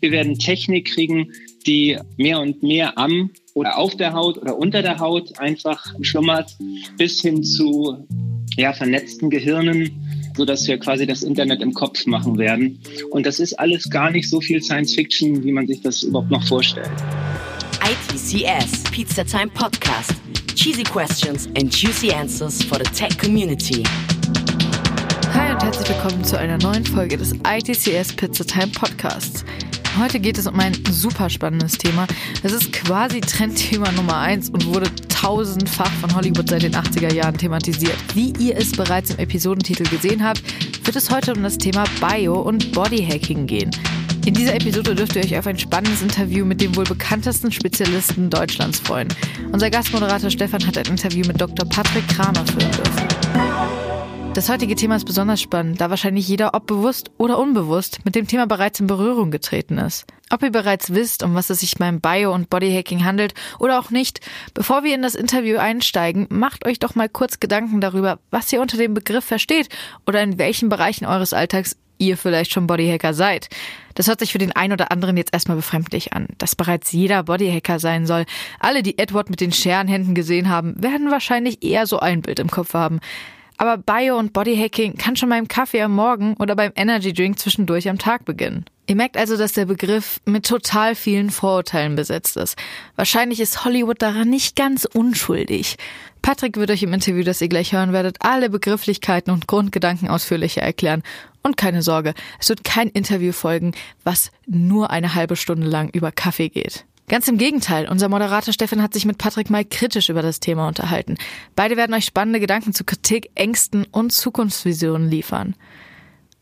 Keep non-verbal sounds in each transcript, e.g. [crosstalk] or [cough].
Wir werden Technik kriegen, die mehr und mehr am oder auf der Haut oder unter der Haut einfach schlummert, bis hin zu ja, vernetzten Gehirnen, so dass wir quasi das Internet im Kopf machen werden. Und das ist alles gar nicht so viel Science Fiction, wie man sich das überhaupt noch vorstellt. ITCS Pizza Time Podcast. Cheesy questions and juicy answers for the tech community. Hi und herzlich willkommen zu einer neuen Folge des ITCS Pizza Time Podcasts. Heute geht es um ein super spannendes Thema. Es ist quasi Trendthema Nummer 1 und wurde tausendfach von Hollywood seit den 80er Jahren thematisiert. Wie ihr es bereits im Episodentitel gesehen habt, wird es heute um das Thema Bio- und Bodyhacking gehen. In dieser Episode dürft ihr euch auf ein spannendes Interview mit dem wohl bekanntesten Spezialisten Deutschlands freuen. Unser Gastmoderator Stefan hat ein Interview mit Dr. Patrick Kramer führen dürfen. Das heutige Thema ist besonders spannend, da wahrscheinlich jeder, ob bewusst oder unbewusst, mit dem Thema bereits in Berührung getreten ist. Ob ihr bereits wisst, um was es sich beim Bio- und Bodyhacking handelt oder auch nicht, bevor wir in das Interview einsteigen, macht euch doch mal kurz Gedanken darüber, was ihr unter dem Begriff versteht oder in welchen Bereichen eures Alltags ihr vielleicht schon Bodyhacker seid. Das hört sich für den einen oder anderen jetzt erstmal befremdlich an. Dass bereits jeder Bodyhacker sein soll. Alle, die Edward mit den Scherenhänden gesehen haben, werden wahrscheinlich eher so ein Bild im Kopf haben. Aber Bio- und Bodyhacking kann schon beim Kaffee am Morgen oder beim Energy Drink zwischendurch am Tag beginnen. Ihr merkt also, dass der Begriff mit total vielen Vorurteilen besetzt ist. Wahrscheinlich ist Hollywood daran nicht ganz unschuldig. Patrick wird euch im Interview, das ihr gleich hören werdet, alle Begrifflichkeiten und Grundgedanken ausführlicher erklären. Und keine Sorge, es wird kein Interview folgen, was nur eine halbe Stunde lang über Kaffee geht. Ganz im Gegenteil, unser Moderator Stefan hat sich mit Patrick mal kritisch über das Thema unterhalten. Beide werden euch spannende Gedanken zu Kritik, Ängsten und Zukunftsvisionen liefern.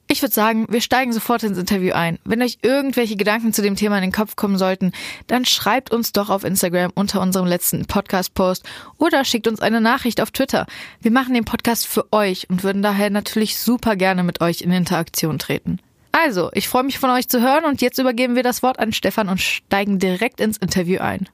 Ich würde sagen, wir steigen sofort ins Interview ein. Wenn euch irgendwelche Gedanken zu dem Thema in den Kopf kommen sollten, dann schreibt uns doch auf Instagram unter unserem letzten Podcast-Post oder schickt uns eine Nachricht auf Twitter. Wir machen den Podcast für euch und würden daher natürlich super gerne mit euch in Interaktion treten. Also, ich freue mich von euch zu hören und jetzt übergeben wir das Wort an Stefan und steigen direkt ins Interview ein.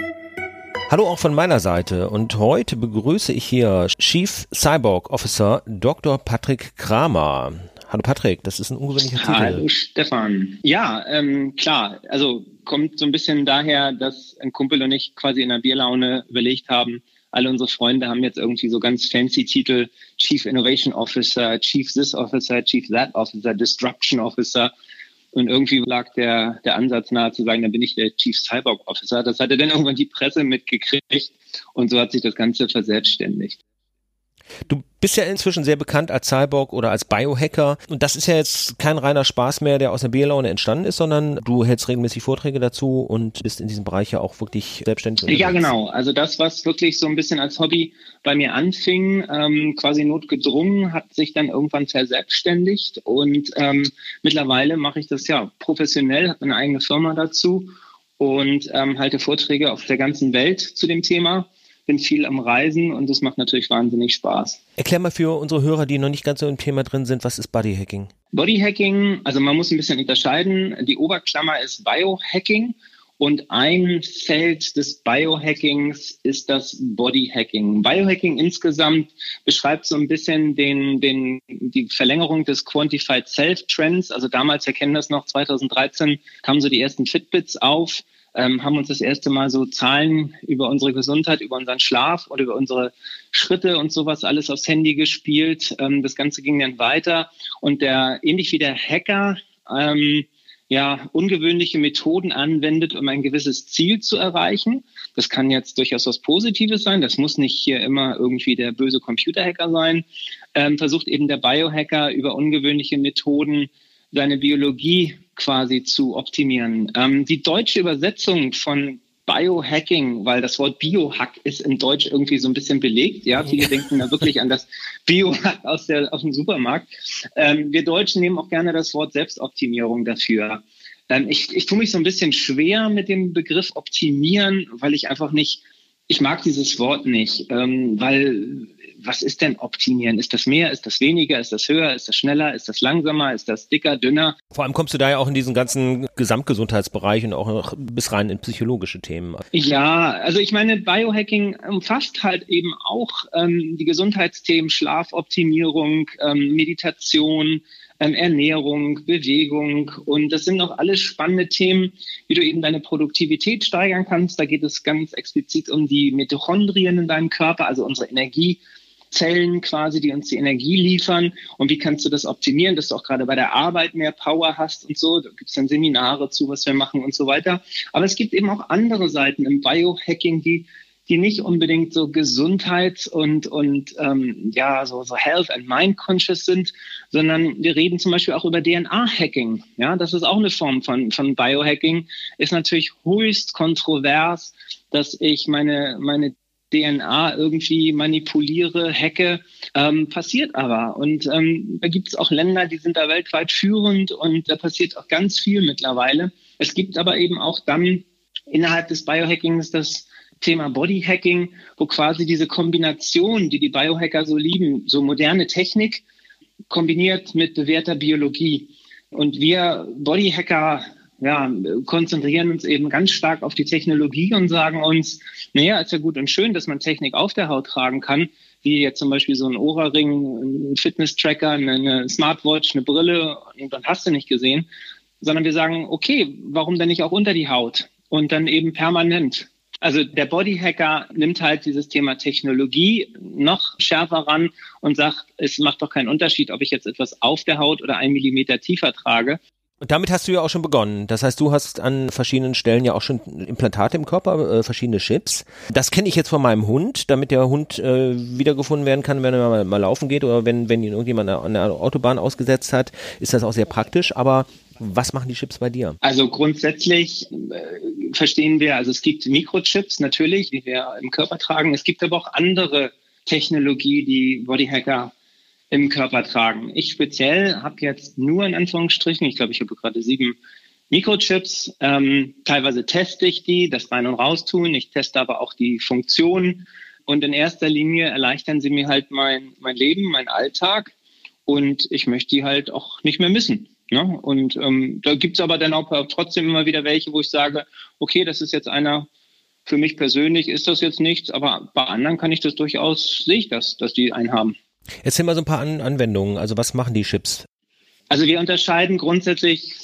Hallo auch von meiner Seite und heute begrüße ich hier Chief Cyborg Officer Dr. Patrick Kramer. Hallo Patrick, das ist ein ungewöhnlicher Titel. Hallo Stefan. Ja, ähm, klar, also kommt so ein bisschen daher, dass ein Kumpel und ich quasi in einer Bierlaune überlegt haben, alle unsere Freunde haben jetzt irgendwie so ganz fancy Titel, Chief Innovation Officer, Chief This Officer, Chief That Officer, Disruption Officer. Und irgendwie lag der, der Ansatz nahe zu sagen, dann bin ich der Chief Cyborg Officer. Das hatte dann irgendwann die Presse mitgekriegt und so hat sich das Ganze verselbstständigt. Du bist ja inzwischen sehr bekannt als Cyborg oder als Biohacker und das ist ja jetzt kein reiner Spaß mehr, der aus der Bierlaune entstanden ist, sondern du hältst regelmäßig Vorträge dazu und bist in diesem Bereich ja auch wirklich selbstständig. Unterwegs. Ja, genau. Also das, was wirklich so ein bisschen als Hobby bei mir anfing, ähm, quasi notgedrungen, hat sich dann irgendwann verselbstständigt und ähm, mittlerweile mache ich das ja professionell, habe eine eigene Firma dazu und ähm, halte Vorträge auf der ganzen Welt zu dem Thema bin viel am Reisen und das macht natürlich wahnsinnig Spaß. Erklär mal für unsere Hörer, die noch nicht ganz so im Thema drin sind, was ist Bodyhacking? Bodyhacking, also man muss ein bisschen unterscheiden. Die Oberklammer ist Biohacking und ein Feld des Biohackings ist das Bodyhacking. Biohacking insgesamt beschreibt so ein bisschen den, den, die Verlängerung des Quantified Self Trends. Also damals, wir kennen das noch, 2013 kamen so die ersten Fitbits auf ähm, haben uns das erste Mal so Zahlen über unsere Gesundheit, über unseren Schlaf oder über unsere Schritte und sowas alles aufs Handy gespielt. Ähm, das Ganze ging dann weiter und der, ähnlich wie der Hacker, ähm, ja, ungewöhnliche Methoden anwendet, um ein gewisses Ziel zu erreichen. Das kann jetzt durchaus was Positives sein. Das muss nicht hier immer irgendwie der böse Computerhacker sein. Ähm, versucht eben der Biohacker über ungewöhnliche Methoden seine Biologie quasi zu optimieren. Ähm, die deutsche Übersetzung von Biohacking, weil das Wort Biohack ist in Deutsch irgendwie so ein bisschen belegt. Ja, viele denken da wirklich an das Biohack aus, der, aus dem Supermarkt. Ähm, wir Deutschen nehmen auch gerne das Wort Selbstoptimierung dafür. Ähm, ich, ich tue mich so ein bisschen schwer mit dem Begriff optimieren, weil ich einfach nicht, ich mag dieses Wort nicht, ähm, weil was ist denn optimieren? Ist das mehr? Ist das weniger? Ist das höher? Ist das schneller? Ist das langsamer? Ist das dicker, dünner? Vor allem kommst du da ja auch in diesen ganzen Gesamtgesundheitsbereich und auch noch bis rein in psychologische Themen. Ja, also ich meine, Biohacking umfasst halt eben auch ähm, die Gesundheitsthemen, Schlafoptimierung, ähm, Meditation, ähm, Ernährung, Bewegung und das sind auch alles spannende Themen, wie du eben deine Produktivität steigern kannst. Da geht es ganz explizit um die Mitochondrien in deinem Körper, also unsere Energiezellen quasi, die uns die Energie liefern und wie kannst du das optimieren, dass du auch gerade bei der Arbeit mehr Power hast und so. Da gibt es dann Seminare zu, was wir machen und so weiter. Aber es gibt eben auch andere Seiten im Biohacking, die die nicht unbedingt so Gesundheits- und, und ähm, ja, so, so Health and Mind Conscious sind, sondern wir reden zum Beispiel auch über DNA-Hacking. Ja, das ist auch eine Form von, von Biohacking. Ist natürlich höchst kontrovers, dass ich meine, meine DNA irgendwie manipuliere, hacke, ähm, passiert aber. Und ähm, da gibt es auch Länder, die sind da weltweit führend und da passiert auch ganz viel mittlerweile. Es gibt aber eben auch dann innerhalb des Biohackings das Thema Bodyhacking, wo quasi diese Kombination, die die Biohacker so lieben, so moderne Technik kombiniert mit bewährter Biologie. Und wir Bodyhacker ja, konzentrieren uns eben ganz stark auf die Technologie und sagen uns, naja, ist ja gut und schön, dass man Technik auf der Haut tragen kann, wie jetzt zum Beispiel so ein Ohrring, ein Fitness-Tracker, eine Smartwatch, eine Brille und dann hast du nicht gesehen, sondern wir sagen, okay, warum denn nicht auch unter die Haut und dann eben permanent? Also der Bodyhacker nimmt halt dieses Thema Technologie noch schärfer ran und sagt, es macht doch keinen Unterschied, ob ich jetzt etwas auf der Haut oder einen Millimeter tiefer trage. Und damit hast du ja auch schon begonnen. Das heißt, du hast an verschiedenen Stellen ja auch schon Implantate im Körper, äh, verschiedene Chips. Das kenne ich jetzt von meinem Hund, damit der Hund äh, wiedergefunden werden kann, wenn er mal, mal laufen geht oder wenn, wenn ihn irgendjemand an der Autobahn ausgesetzt hat, ist das auch sehr praktisch. Aber was machen die Chips bei dir? Also grundsätzlich äh, verstehen wir, also es gibt Mikrochips natürlich, die wir im Körper tragen. Es gibt aber auch andere Technologie, die Bodyhacker im Körper tragen. Ich speziell habe jetzt nur in Anführungsstrichen, ich glaube, ich habe gerade sieben Mikrochips. Ähm, teilweise teste ich die, das Rein- und Raustun. Ich teste aber auch die Funktionen. Und in erster Linie erleichtern sie mir halt mein, mein Leben, meinen Alltag. Und ich möchte die halt auch nicht mehr missen. Ne? Und ähm, da gibt's aber dann auch trotzdem immer wieder welche, wo ich sage, okay, das ist jetzt einer, für mich persönlich ist das jetzt nichts, aber bei anderen kann ich das durchaus, sehe ich das, dass die einen haben. Erzähl mal so ein paar An Anwendungen. Also was machen die Chips? Also wir unterscheiden grundsätzlich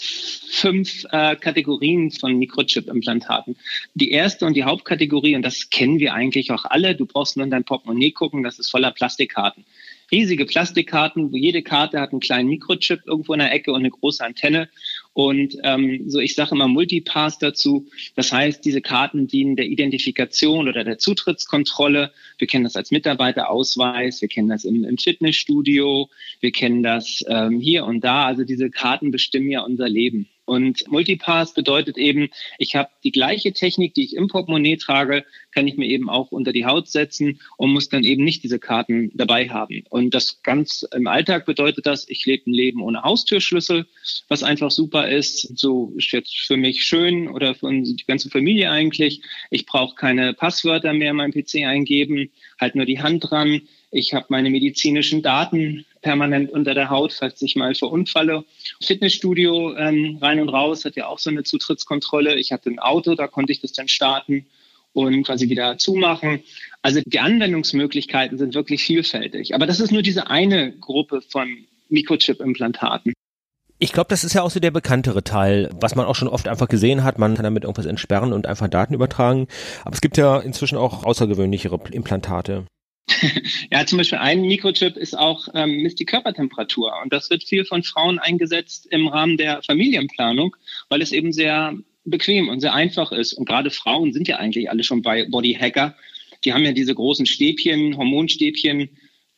fünf äh, Kategorien von Mikrochip-Implantaten. Die erste und die Hauptkategorie, und das kennen wir eigentlich auch alle, du brauchst nur in dein Portemonnaie gucken, das ist voller Plastikkarten riesige Plastikkarten, wo jede Karte hat einen kleinen Mikrochip irgendwo in der Ecke und eine große Antenne. Und ähm, so, ich sage immer Multipass dazu. Das heißt, diese Karten dienen der Identifikation oder der Zutrittskontrolle. Wir kennen das als Mitarbeiterausweis, wir kennen das im, im Fitnessstudio, wir kennen das ähm, hier und da. Also diese Karten bestimmen ja unser Leben. Und Multipass bedeutet eben, ich habe die gleiche Technik, die ich im Portemonnaie trage, kann ich mir eben auch unter die Haut setzen und muss dann eben nicht diese Karten dabei haben. Und das ganz im Alltag bedeutet das, ich lebe ein Leben ohne Haustürschlüssel, was einfach super ist. So ist jetzt für mich schön oder für die ganze Familie eigentlich. Ich brauche keine Passwörter mehr in meinem PC eingeben, halt nur die Hand dran. Ich habe meine medizinischen Daten permanent unter der Haut, falls ich mal verunfalle. Fitnessstudio ähm, rein und raus hat ja auch so eine Zutrittskontrolle. Ich hatte ein Auto, da konnte ich das dann starten und quasi wieder zumachen. Also die Anwendungsmöglichkeiten sind wirklich vielfältig. Aber das ist nur diese eine Gruppe von Mikrochip-Implantaten. Ich glaube, das ist ja auch so der bekanntere Teil, was man auch schon oft einfach gesehen hat. Man kann damit irgendwas entsperren und einfach Daten übertragen. Aber es gibt ja inzwischen auch außergewöhnlichere Implantate. [laughs] ja, zum Beispiel ein Mikrochip ist auch ähm, misst die Körpertemperatur und das wird viel von Frauen eingesetzt im Rahmen der Familienplanung, weil es eben sehr bequem und sehr einfach ist. Und gerade Frauen sind ja eigentlich alle schon bei Bodyhacker. Die haben ja diese großen Stäbchen, Hormonstäbchen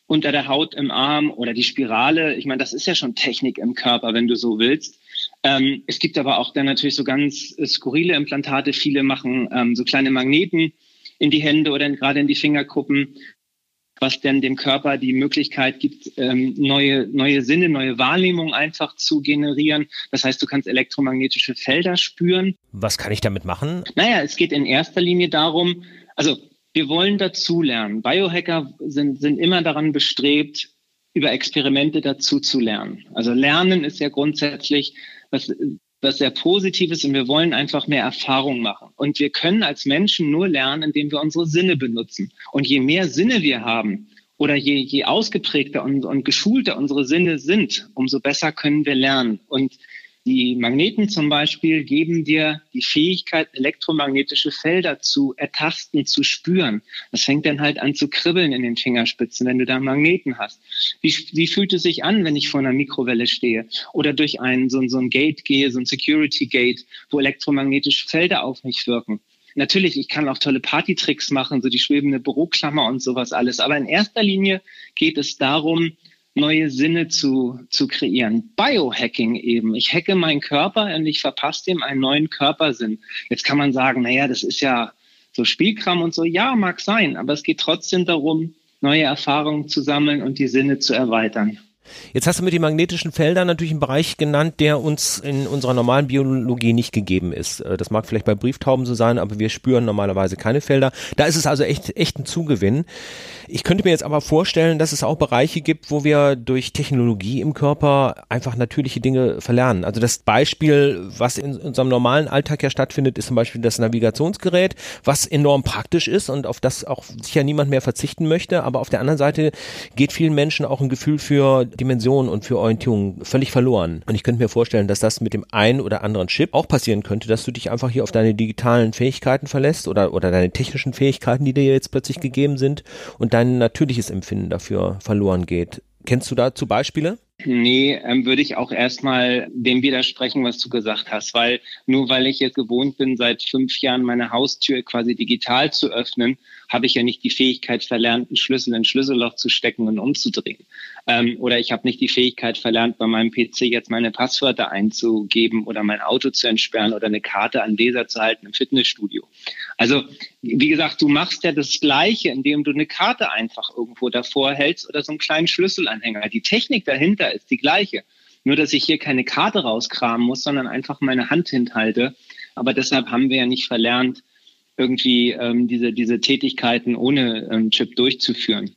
unter der Haut im Arm oder die Spirale. Ich meine, das ist ja schon Technik im Körper, wenn du so willst. Ähm, es gibt aber auch dann natürlich so ganz skurrile Implantate. Viele machen ähm, so kleine Magneten in die Hände oder gerade in die Fingerkuppen was denn dem Körper die Möglichkeit gibt, ähm, neue, neue Sinne, neue Wahrnehmungen einfach zu generieren. Das heißt, du kannst elektromagnetische Felder spüren. Was kann ich damit machen? Naja, es geht in erster Linie darum, also wir wollen dazulernen. Biohacker sind, sind immer daran bestrebt, über Experimente dazu zu lernen. Also Lernen ist ja grundsätzlich was was sehr Positives und wir wollen einfach mehr Erfahrung machen. Und wir können als Menschen nur lernen, indem wir unsere Sinne benutzen. Und je mehr Sinne wir haben, oder je, je ausgeprägter und, und geschulter unsere Sinne sind, umso besser können wir lernen. Und die Magneten zum Beispiel geben dir die Fähigkeit, elektromagnetische Felder zu ertasten, zu spüren. Das fängt dann halt an zu kribbeln in den Fingerspitzen, wenn du da Magneten hast. Wie, wie fühlt es sich an, wenn ich vor einer Mikrowelle stehe oder durch ein, so, so ein Gate gehe, so ein Security Gate, wo elektromagnetische Felder auf mich wirken? Natürlich, ich kann auch tolle Partytricks machen, so die schwebende Büroklammer und sowas alles. Aber in erster Linie geht es darum, neue Sinne zu, zu kreieren. Biohacking eben. Ich hacke meinen Körper und ich verpasse dem einen neuen Körpersinn. Jetzt kann man sagen, naja, das ist ja so Spielkram und so. Ja, mag sein, aber es geht trotzdem darum, neue Erfahrungen zu sammeln und die Sinne zu erweitern. Jetzt hast du mit den magnetischen Feldern natürlich einen Bereich genannt, der uns in unserer normalen Biologie nicht gegeben ist. Äh, das mag vielleicht bei Brieftauben so sein, aber wir spüren normalerweise keine Felder. Da ist es also echt, echt ein Zugewinn. Ich könnte mir jetzt aber vorstellen, dass es auch Bereiche gibt, wo wir durch Technologie im Körper einfach natürliche Dinge verlernen. Also das Beispiel, was in unserem normalen Alltag ja stattfindet, ist zum Beispiel das Navigationsgerät, was enorm praktisch ist und auf das auch sicher niemand mehr verzichten möchte. Aber auf der anderen Seite geht vielen Menschen auch ein Gefühl für Dimension und für Orientierung völlig verloren. Und ich könnte mir vorstellen, dass das mit dem einen oder anderen Chip auch passieren könnte, dass du dich einfach hier auf deine digitalen Fähigkeiten verlässt oder, oder deine technischen Fähigkeiten, die dir jetzt plötzlich gegeben sind und dein natürliches Empfinden dafür verloren geht. Kennst du dazu Beispiele? Nee, ähm, würde ich auch erstmal dem widersprechen, was du gesagt hast, weil nur weil ich jetzt gewohnt bin, seit fünf Jahren meine Haustür quasi digital zu öffnen, habe ich ja nicht die Fähigkeit verlernt, einen Schlüssel in ein Schlüsselloch zu stecken und umzudrehen. Ähm, oder ich habe nicht die Fähigkeit verlernt, bei meinem PC jetzt meine Passwörter einzugeben oder mein Auto zu entsperren oder eine Karte an Leser zu halten im Fitnessstudio. Also, wie gesagt, du machst ja das Gleiche, indem du eine Karte einfach irgendwo davor hältst oder so einen kleinen Schlüsselanhänger. Die Technik dahinter ist die gleiche. Nur, dass ich hier keine Karte rauskramen muss, sondern einfach meine Hand hinhalte. Aber deshalb haben wir ja nicht verlernt, irgendwie ähm, diese, diese Tätigkeiten ohne ähm, Chip durchzuführen.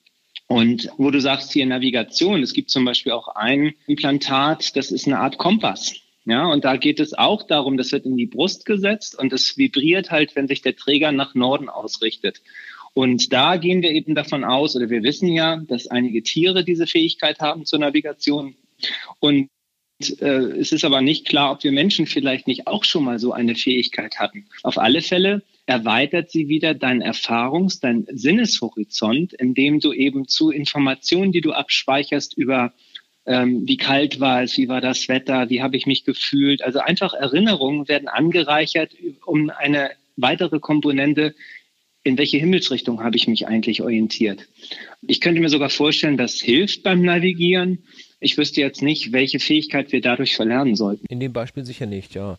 Und wo du sagst hier Navigation, es gibt zum Beispiel auch ein Implantat, das ist eine Art Kompass. Ja, und da geht es auch darum, das wird in die Brust gesetzt und es vibriert halt, wenn sich der Träger nach Norden ausrichtet. Und da gehen wir eben davon aus, oder wir wissen ja, dass einige Tiere diese Fähigkeit haben zur Navigation. Und äh, es ist aber nicht klar, ob wir Menschen vielleicht nicht auch schon mal so eine Fähigkeit hatten. Auf alle Fälle erweitert sie wieder deinen Erfahrungs-, dein Sinneshorizont, indem du eben zu Informationen, die du abspeicherst über ähm, wie kalt war es, wie war das Wetter, wie habe ich mich gefühlt. Also einfach Erinnerungen werden angereichert um eine weitere Komponente, in welche Himmelsrichtung habe ich mich eigentlich orientiert. Ich könnte mir sogar vorstellen, das hilft beim Navigieren ich wüsste jetzt nicht, welche Fähigkeit wir dadurch verlernen sollten. In dem Beispiel sicher nicht, ja.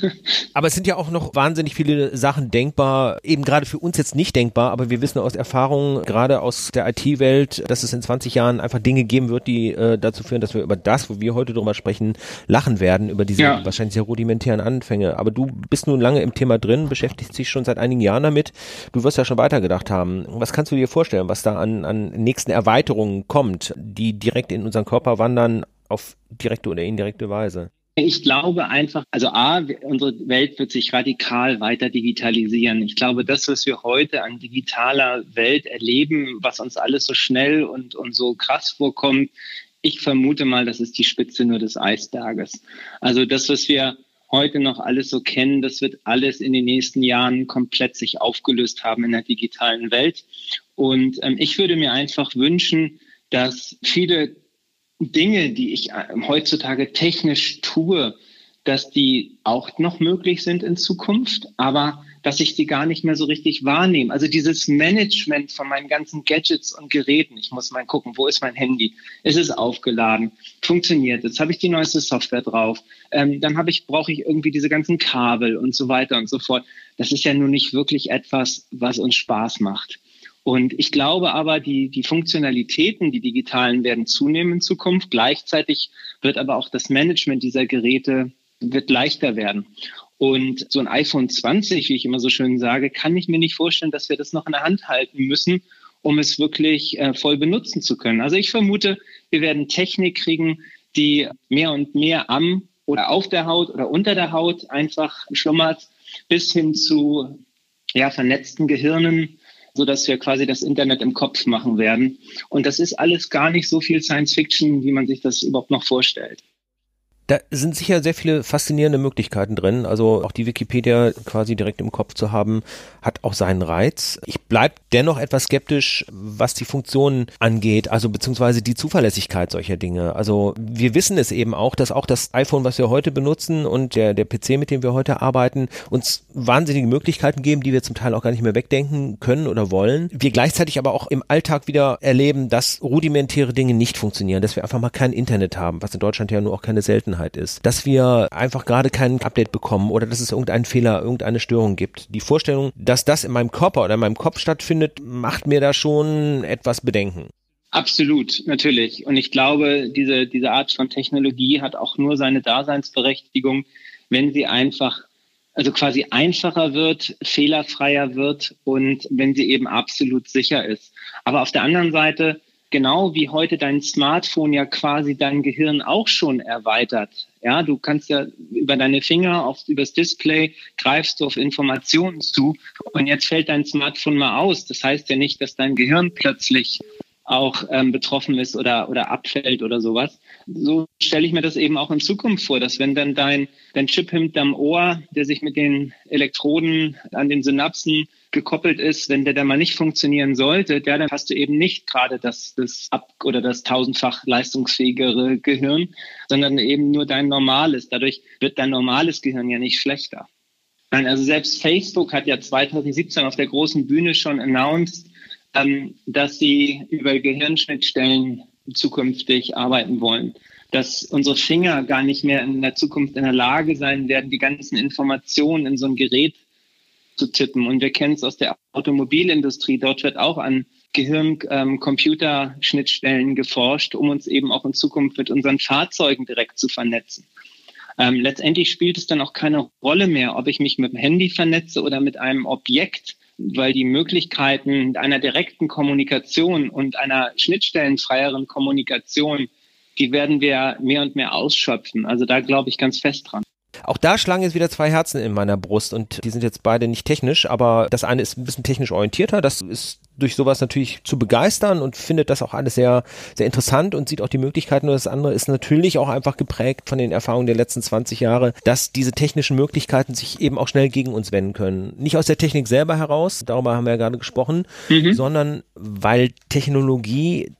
[laughs] aber es sind ja auch noch wahnsinnig viele Sachen denkbar, eben gerade für uns jetzt nicht denkbar, aber wir wissen aus Erfahrung, gerade aus der IT-Welt, dass es in 20 Jahren einfach Dinge geben wird, die äh, dazu führen, dass wir über das, wo wir heute drüber sprechen, lachen werden, über diese ja. wahrscheinlich sehr rudimentären Anfänge. Aber du bist nun lange im Thema drin, beschäftigst dich schon seit einigen Jahren damit. Du wirst ja schon weitergedacht haben. Was kannst du dir vorstellen, was da an, an nächsten Erweiterungen kommt, die direkt in unseren Körper wandern auf direkte oder indirekte Weise? Ich glaube einfach, also A, unsere Welt wird sich radikal weiter digitalisieren. Ich glaube, das, was wir heute an digitaler Welt erleben, was uns alles so schnell und, und so krass vorkommt, ich vermute mal, das ist die Spitze nur des Eisberges. Also das, was wir heute noch alles so kennen, das wird alles in den nächsten Jahren komplett sich aufgelöst haben in der digitalen Welt. Und ähm, ich würde mir einfach wünschen, dass viele Dinge, die ich äh, heutzutage technisch tue, dass die auch noch möglich sind in Zukunft, aber dass ich die gar nicht mehr so richtig wahrnehme. Also dieses Management von meinen ganzen Gadgets und Geräten. Ich muss mal gucken, wo ist mein Handy? Ist es aufgeladen? Funktioniert Jetzt habe ich die neueste Software drauf. Ähm, dann habe ich, brauche ich irgendwie diese ganzen Kabel und so weiter und so fort. Das ist ja nun nicht wirklich etwas, was uns Spaß macht. Und ich glaube aber, die, die Funktionalitäten, die digitalen, werden zunehmen in Zukunft. Gleichzeitig wird aber auch das Management dieser Geräte wird leichter werden. Und so ein iPhone 20, wie ich immer so schön sage, kann ich mir nicht vorstellen, dass wir das noch in der Hand halten müssen, um es wirklich äh, voll benutzen zu können. Also ich vermute, wir werden Technik kriegen, die mehr und mehr am oder auf der Haut oder unter der Haut einfach schlummert, bis hin zu ja, vernetzten Gehirnen, so dass wir quasi das Internet im Kopf machen werden. Und das ist alles gar nicht so viel Science Fiction, wie man sich das überhaupt noch vorstellt. Da sind sicher sehr viele faszinierende Möglichkeiten drin. Also auch die Wikipedia quasi direkt im Kopf zu haben, hat auch seinen Reiz. Ich bleib dennoch etwas skeptisch, was die Funktionen angeht, also beziehungsweise die Zuverlässigkeit solcher Dinge. Also wir wissen es eben auch, dass auch das iPhone, was wir heute benutzen und der, der PC, mit dem wir heute arbeiten, uns wahnsinnige Möglichkeiten geben, die wir zum Teil auch gar nicht mehr wegdenken können oder wollen. Wir gleichzeitig aber auch im Alltag wieder erleben, dass rudimentäre Dinge nicht funktionieren, dass wir einfach mal kein Internet haben, was in Deutschland ja nur auch keine Seltenheit Seltenheit ist, dass wir einfach gerade kein Update bekommen oder dass es irgendeinen Fehler, irgendeine Störung gibt. Die Vorstellung, dass das in meinem Körper oder in meinem Kopf stattfindet, macht mir da schon etwas Bedenken. Absolut, natürlich. Und ich glaube, diese, diese Art von Technologie hat auch nur seine Daseinsberechtigung, wenn sie einfach, also quasi einfacher wird, fehlerfreier wird und wenn sie eben absolut sicher ist. Aber auf der anderen Seite genau wie heute dein Smartphone ja quasi dein Gehirn auch schon erweitert. Ja, du kannst ja über deine Finger auf, übers Display greifst du auf Informationen zu und jetzt fällt dein Smartphone mal aus. Das heißt ja nicht, dass dein Gehirn plötzlich auch ähm, betroffen ist oder, oder abfällt oder sowas. So stelle ich mir das eben auch in Zukunft vor, dass wenn dann dein, dein Chip hinterm Ohr, der sich mit den Elektroden an den Synapsen gekoppelt ist, wenn der dann mal nicht funktionieren sollte, der, dann hast du eben nicht gerade das, das ab oder das tausendfach leistungsfähigere Gehirn, sondern eben nur dein normales. Dadurch wird dein normales Gehirn ja nicht schlechter. Nein, also selbst Facebook hat ja 2017 auf der großen Bühne schon announced, ähm, dass sie über Gehirnschnittstellen zukünftig arbeiten wollen dass unsere Finger gar nicht mehr in der Zukunft in der Lage sein werden, die ganzen Informationen in so ein Gerät zu tippen. Und wir kennen es aus der Automobilindustrie. Dort wird auch an Gehirn-Computer-Schnittstellen ähm, geforscht, um uns eben auch in Zukunft mit unseren Fahrzeugen direkt zu vernetzen. Ähm, letztendlich spielt es dann auch keine Rolle mehr, ob ich mich mit dem Handy vernetze oder mit einem Objekt, weil die Möglichkeiten einer direkten Kommunikation und einer schnittstellenfreieren Kommunikation, die werden wir mehr und mehr ausschöpfen. Also da glaube ich ganz fest dran. Auch da schlagen jetzt wieder zwei Herzen in meiner Brust und die sind jetzt beide nicht technisch, aber das eine ist ein bisschen technisch orientierter, das ist durch sowas natürlich zu begeistern und findet das auch alles sehr, sehr interessant und sieht auch die Möglichkeiten. Und das andere ist natürlich auch einfach geprägt von den Erfahrungen der letzten 20 Jahre, dass diese technischen Möglichkeiten sich eben auch schnell gegen uns wenden können. Nicht aus der Technik selber heraus, darüber haben wir ja gerade gesprochen, mhm. sondern weil Technologie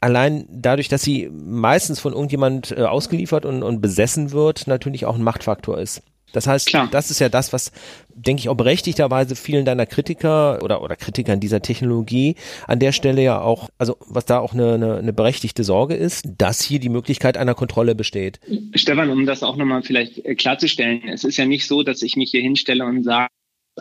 allein dadurch, dass sie meistens von irgendjemand äh, ausgeliefert und, und besessen wird, natürlich auch ein Machtfaktor ist. Das heißt, Klar. das ist ja das, was, denke ich, auch berechtigterweise vielen deiner Kritiker oder, oder Kritikern dieser Technologie an der Stelle ja auch, also was da auch eine, eine, eine berechtigte Sorge ist, dass hier die Möglichkeit einer Kontrolle besteht. Stefan, um das auch nochmal vielleicht äh, klarzustellen, es ist ja nicht so, dass ich mich hier hinstelle und sage,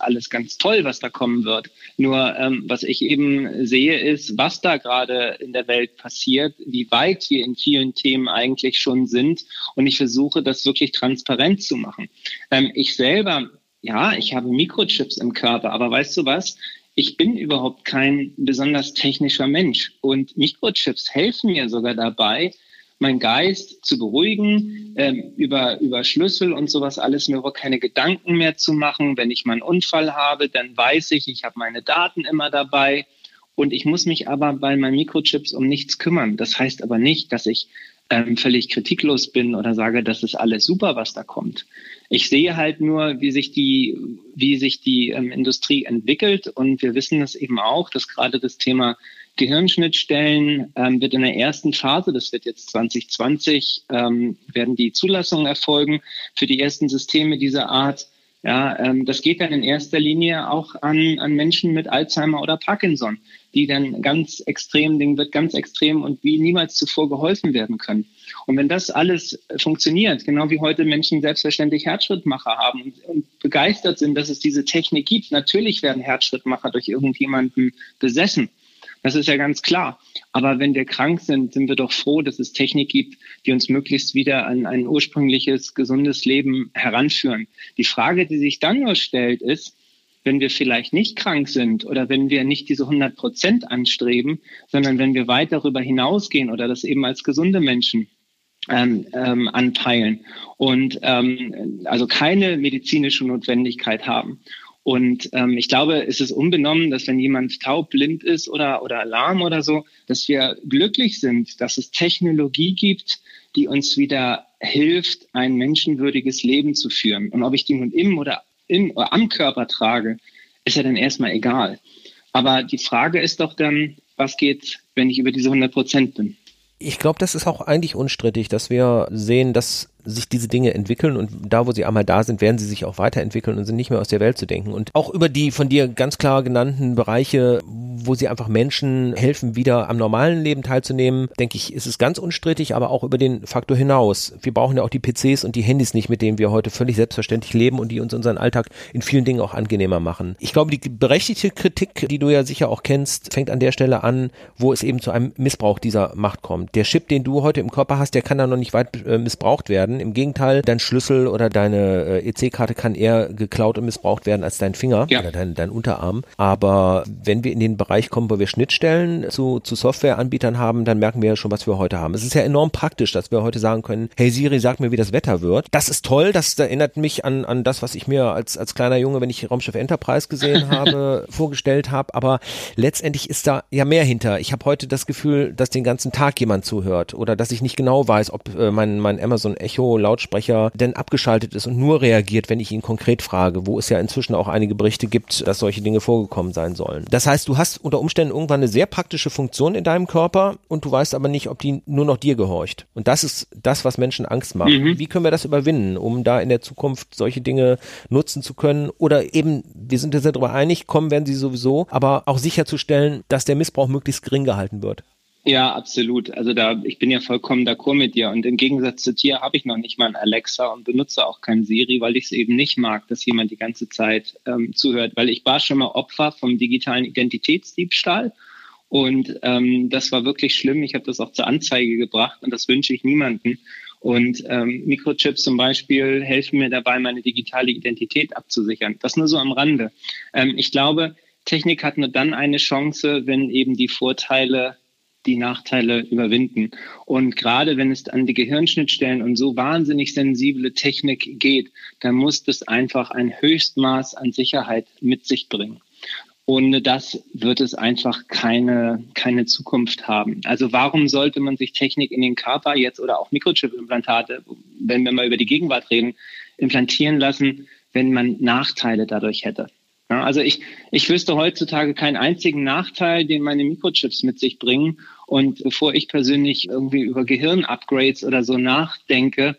alles ganz toll, was da kommen wird. Nur ähm, was ich eben sehe, ist, was da gerade in der Welt passiert, wie weit wir in vielen Themen eigentlich schon sind. Und ich versuche, das wirklich transparent zu machen. Ähm, ich selber, ja, ich habe Mikrochips im Körper, aber weißt du was? Ich bin überhaupt kein besonders technischer Mensch. Und Mikrochips helfen mir sogar dabei, mein Geist zu beruhigen, ähm, über, über Schlüssel und sowas alles, mir überhaupt keine Gedanken mehr zu machen. Wenn ich mal einen Unfall habe, dann weiß ich, ich habe meine Daten immer dabei. Und ich muss mich aber bei meinen Mikrochips um nichts kümmern. Das heißt aber nicht, dass ich ähm, völlig kritiklos bin oder sage, das ist alles super, was da kommt. Ich sehe halt nur, wie sich die, wie sich die ähm, Industrie entwickelt. Und wir wissen es eben auch, dass gerade das Thema Gehirnschnittstellen ähm, wird in der ersten Phase, das wird jetzt 2020, ähm, werden die Zulassungen erfolgen für die ersten Systeme dieser Art. Ja, ähm, das geht dann in erster Linie auch an, an Menschen mit Alzheimer oder Parkinson, die dann ganz extrem, denen wird ganz extrem und wie niemals zuvor geholfen werden können. Und wenn das alles funktioniert, genau wie heute Menschen selbstverständlich Herzschrittmacher haben und, und begeistert sind, dass es diese Technik gibt, natürlich werden Herzschrittmacher durch irgendjemanden besessen. Das ist ja ganz klar. Aber wenn wir krank sind, sind wir doch froh, dass es Technik gibt, die uns möglichst wieder an ein ursprüngliches, gesundes Leben heranführen. Die Frage, die sich dann nur stellt, ist, wenn wir vielleicht nicht krank sind oder wenn wir nicht diese 100 Prozent anstreben, sondern wenn wir weit darüber hinausgehen oder das eben als gesunde Menschen ähm, ähm, anteilen und ähm, also keine medizinische Notwendigkeit haben Und ähm, ich glaube, es ist unbenommen, dass wenn jemand taub, blind ist oder, oder alarm oder so, dass wir glücklich sind, dass es Technologie gibt, die uns wieder hilft, ein menschenwürdiges Leben zu führen. Und ob ich die nun im oder, im, oder am Körper trage, ist ja dann erstmal egal. Aber die Frage ist doch dann, was geht, wenn ich über diese 100 Prozent bin? Ich glaube, das ist auch eigentlich unstrittig, dass wir sehen, dass sich diese Dinge entwickeln und da, wo sie einmal da sind, werden sie sich auch weiterentwickeln und sind nicht mehr aus der Welt zu denken. Und auch über die von dir ganz klar genannten Bereiche, wo sie einfach Menschen helfen, wieder am normalen Leben teilzunehmen, denke ich, ist es ganz unstrittig, aber auch über den Faktor hinaus. Wir brauchen ja auch die PCs und die Handys nicht, mit denen wir heute völlig selbstverständlich leben und die uns unseren Alltag in vielen Dingen auch angenehmer machen. Ich glaube, die berechtigte Kritik, die du ja sicher auch kennst, fängt an der Stelle an, wo es eben zu einem Missbrauch dieser Macht kommt. Der Chip, den du heute im Körper hast, der kann da noch nicht weit äh, missbraucht werden werden. Im Gegenteil, dein Schlüssel oder deine äh, EC-Karte kann eher geklaut und missbraucht werden als dein Finger ja. oder dein, dein Unterarm. Aber wenn wir in den Bereich kommen, wo wir Schnittstellen zu, zu Softwareanbietern haben, dann merken wir ja schon, was wir heute haben. Es ist ja enorm praktisch, dass wir heute sagen können, hey Siri, sag mir, wie das Wetter wird. Das ist toll, das erinnert mich an, an das, was ich mir als, als kleiner Junge, wenn ich Raumschiff Enterprise gesehen [laughs] habe, vorgestellt habe. Aber letztendlich ist da ja mehr hinter. Ich habe heute das Gefühl, dass den ganzen Tag jemand zuhört oder dass ich nicht genau weiß, ob äh, mein, mein Amazon Echo Lautsprecher denn abgeschaltet ist und nur reagiert, wenn ich ihn konkret frage, wo es ja inzwischen auch einige Berichte gibt, dass solche Dinge vorgekommen sein sollen. Das heißt, du hast unter Umständen irgendwann eine sehr praktische Funktion in deinem Körper und du weißt aber nicht, ob die nur noch dir gehorcht. Und das ist das, was Menschen Angst macht. Mhm. Wie können wir das überwinden, um da in der Zukunft solche Dinge nutzen zu können? Oder eben, wir sind uns darüber einig, kommen werden sie sowieso, aber auch sicherzustellen, dass der Missbrauch möglichst gering gehalten wird. Ja, absolut. Also da, ich bin ja vollkommen d'accord mit dir. Und im Gegensatz zu dir habe ich noch nicht mal ein Alexa und benutze auch kein Siri, weil ich es eben nicht mag, dass jemand die ganze Zeit ähm, zuhört. Weil ich war schon mal Opfer vom digitalen Identitätsdiebstahl. Und ähm, das war wirklich schlimm. Ich habe das auch zur Anzeige gebracht und das wünsche ich niemanden. Und ähm, Mikrochips zum Beispiel helfen mir dabei, meine digitale Identität abzusichern. Das nur so am Rande. Ähm, ich glaube, Technik hat nur dann eine Chance, wenn eben die Vorteile die Nachteile überwinden. Und gerade wenn es an die Gehirnschnittstellen und so wahnsinnig sensible Technik geht, dann muss das einfach ein Höchstmaß an Sicherheit mit sich bringen. Ohne das wird es einfach keine, keine Zukunft haben. Also warum sollte man sich Technik in den Körper jetzt oder auch Mikrochip-Implantate, wenn wir mal über die Gegenwart reden, implantieren lassen, wenn man Nachteile dadurch hätte? Ja, also ich, ich wüsste heutzutage keinen einzigen Nachteil, den meine Mikrochips mit sich bringen. Und bevor ich persönlich irgendwie über Gehirn-Upgrades oder so nachdenke,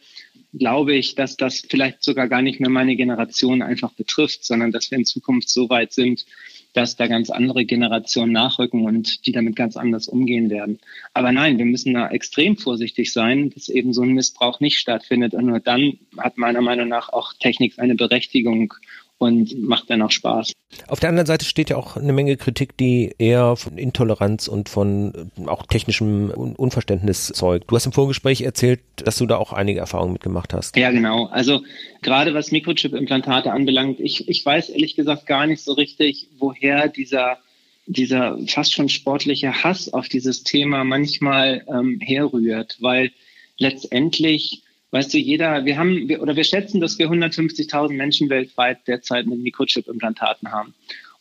glaube ich, dass das vielleicht sogar gar nicht mehr meine Generation einfach betrifft, sondern dass wir in Zukunft so weit sind, dass da ganz andere Generationen nachrücken und die damit ganz anders umgehen werden. Aber nein, wir müssen da extrem vorsichtig sein, dass eben so ein Missbrauch nicht stattfindet. Und nur dann hat meiner Meinung nach auch Technik eine Berechtigung und macht dann auch Spaß. Auf der anderen Seite steht ja auch eine Menge Kritik, die eher von Intoleranz und von äh, auch technischem Unverständnis zeugt. Du hast im Vorgespräch erzählt, dass du da auch einige Erfahrungen mitgemacht hast. Ja, genau. Also gerade was Mikrochip-Implantate anbelangt, ich, ich weiß ehrlich gesagt gar nicht so richtig, woher dieser dieser fast schon sportliche Hass auf dieses Thema manchmal ähm, herrührt, weil letztendlich Weißt du, jeder, wir haben, wir, oder wir schätzen, dass wir 150.000 Menschen weltweit derzeit mit Mikrochip-Implantaten haben.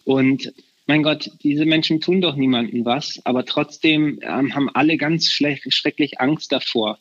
Und mein Gott, diese Menschen tun doch niemandem was, aber trotzdem ähm, haben alle ganz schrecklich Angst davor.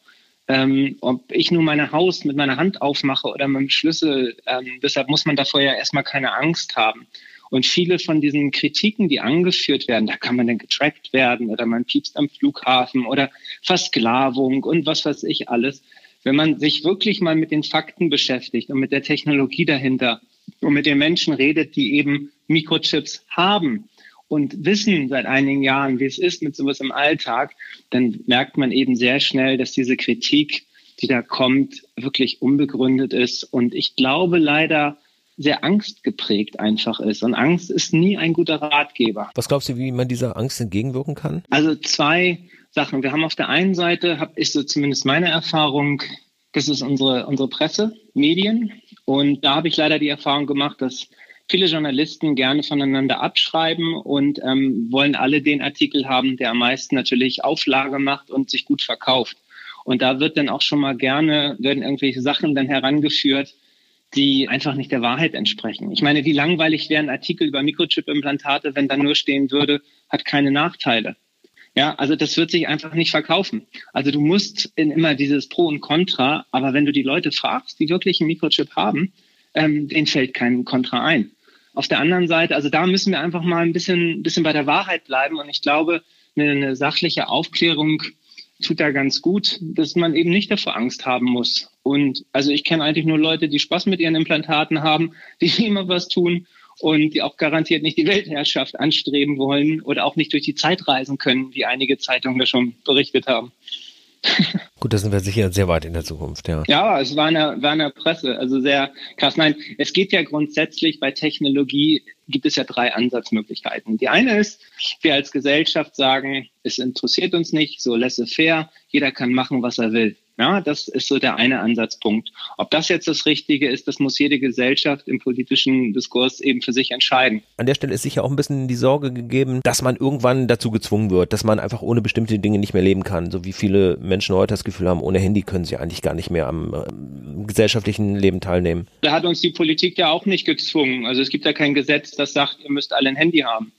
Ähm, ob ich nur meine Haus mit meiner Hand aufmache oder mit dem Schlüssel, ähm, deshalb muss man davor ja erstmal keine Angst haben. Und viele von diesen Kritiken, die angeführt werden, da kann man dann getrackt werden oder man piepst am Flughafen oder Versklavung und was weiß ich alles wenn man sich wirklich mal mit den Fakten beschäftigt und mit der Technologie dahinter und mit den Menschen redet, die eben Mikrochips haben und wissen seit einigen Jahren, wie es ist mit sowas im Alltag, dann merkt man eben sehr schnell, dass diese Kritik, die da kommt, wirklich unbegründet ist. Und ich glaube leider, sehr angstgeprägt einfach ist. Und Angst ist nie ein guter Ratgeber. Was glaubst du, wie man dieser Angst entgegenwirken kann? Also zwei Sachen. Wir haben auf der einen Seite, hab, ist so zumindest meine Erfahrung, das ist unsere, unsere Presse, Medien. Und da habe ich leider die Erfahrung gemacht, dass viele Journalisten gerne voneinander abschreiben und ähm, wollen alle den Artikel haben, der am meisten natürlich Auflage macht und sich gut verkauft. Und da wird dann auch schon mal gerne, werden irgendwelche Sachen dann herangeführt, die einfach nicht der Wahrheit entsprechen. Ich meine, wie langweilig wäre ein Artikel über Mikrochip-Implantate, wenn dann nur stehen würde, hat keine Nachteile. Ja, also das wird sich einfach nicht verkaufen. Also du musst in immer dieses Pro und Contra, aber wenn du die Leute fragst, die wirklich einen Mikrochip haben, ähm, denen fällt kein Contra ein. Auf der anderen Seite, also da müssen wir einfach mal ein bisschen, bisschen bei der Wahrheit bleiben und ich glaube, eine, eine sachliche Aufklärung tut da ganz gut, dass man eben nicht davor Angst haben muss. Und also ich kenne eigentlich nur Leute, die Spaß mit ihren Implantaten haben, [laughs] die immer was tun und die auch garantiert nicht die Weltherrschaft anstreben wollen oder auch nicht durch die Zeit reisen können, wie einige Zeitungen da schon berichtet haben. [laughs] Gut, da sind wir sicher sehr weit in der Zukunft, ja. Ja, es war in der, war in der Presse, also sehr krass. Nein, es geht ja grundsätzlich bei Technologie, gibt es ja drei Ansatzmöglichkeiten. Die eine ist, wir als Gesellschaft sagen, es interessiert uns nicht, so laissez-faire, jeder kann machen, was er will. Ja, das ist so der eine Ansatzpunkt. Ob das jetzt das Richtige ist, das muss jede Gesellschaft im politischen Diskurs eben für sich entscheiden. An der Stelle ist sicher auch ein bisschen die Sorge gegeben, dass man irgendwann dazu gezwungen wird, dass man einfach ohne bestimmte Dinge nicht mehr leben kann. So wie viele Menschen heute das Gefühl haben, ohne Handy können sie eigentlich gar nicht mehr am äh, gesellschaftlichen Leben teilnehmen. Da hat uns die Politik ja auch nicht gezwungen. Also es gibt ja kein Gesetz, das sagt, ihr müsst alle ein Handy haben.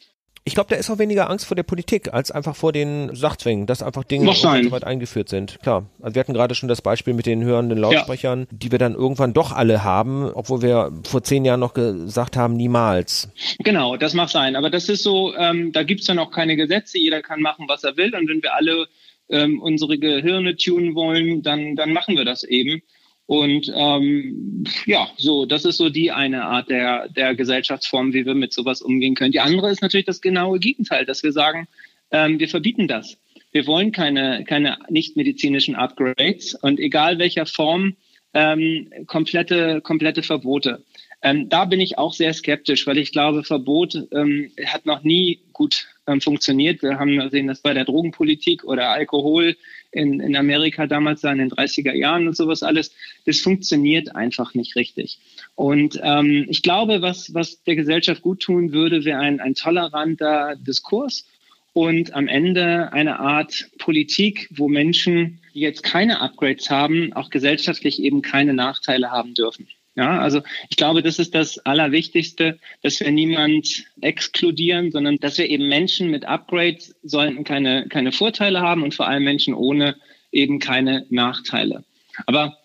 Ich glaube, da ist auch weniger Angst vor der Politik als einfach vor den Sachzwängen, dass einfach Dinge so weit eingeführt sind. Klar, also wir hatten gerade schon das Beispiel mit den hörenden Lautsprechern, ja. die wir dann irgendwann doch alle haben, obwohl wir vor zehn Jahren noch gesagt haben, niemals. Genau, das mag sein. Aber das ist so, ähm, da gibt's ja noch keine Gesetze, jeder kann machen, was er will. Und wenn wir alle ähm, unsere Gehirne tunen wollen, dann, dann machen wir das eben. Und ähm, ja, so, das ist so die eine Art der, der Gesellschaftsform, wie wir mit sowas umgehen können. Die andere ist natürlich das genaue Gegenteil, dass wir sagen, ähm, wir verbieten das. Wir wollen keine, keine nicht-medizinischen Upgrades und egal welcher Form, ähm, komplette, komplette Verbote. Ähm, da bin ich auch sehr skeptisch, weil ich glaube, Verbot ähm, hat noch nie gut ähm, funktioniert. Wir haben gesehen, dass bei der Drogenpolitik oder Alkohol in, in Amerika damals da in den 30er Jahren und sowas alles, das funktioniert einfach nicht richtig. Und ähm, ich glaube, was, was der Gesellschaft gut tun würde, wäre ein, ein toleranter Diskurs und am Ende eine Art Politik, wo Menschen, die jetzt keine Upgrades haben, auch gesellschaftlich eben keine Nachteile haben dürfen. Ja, also ich glaube, das ist das Allerwichtigste, dass wir niemand exkludieren, sondern dass wir eben Menschen mit Upgrades sollten keine, keine Vorteile haben und vor allem Menschen ohne eben keine Nachteile. Aber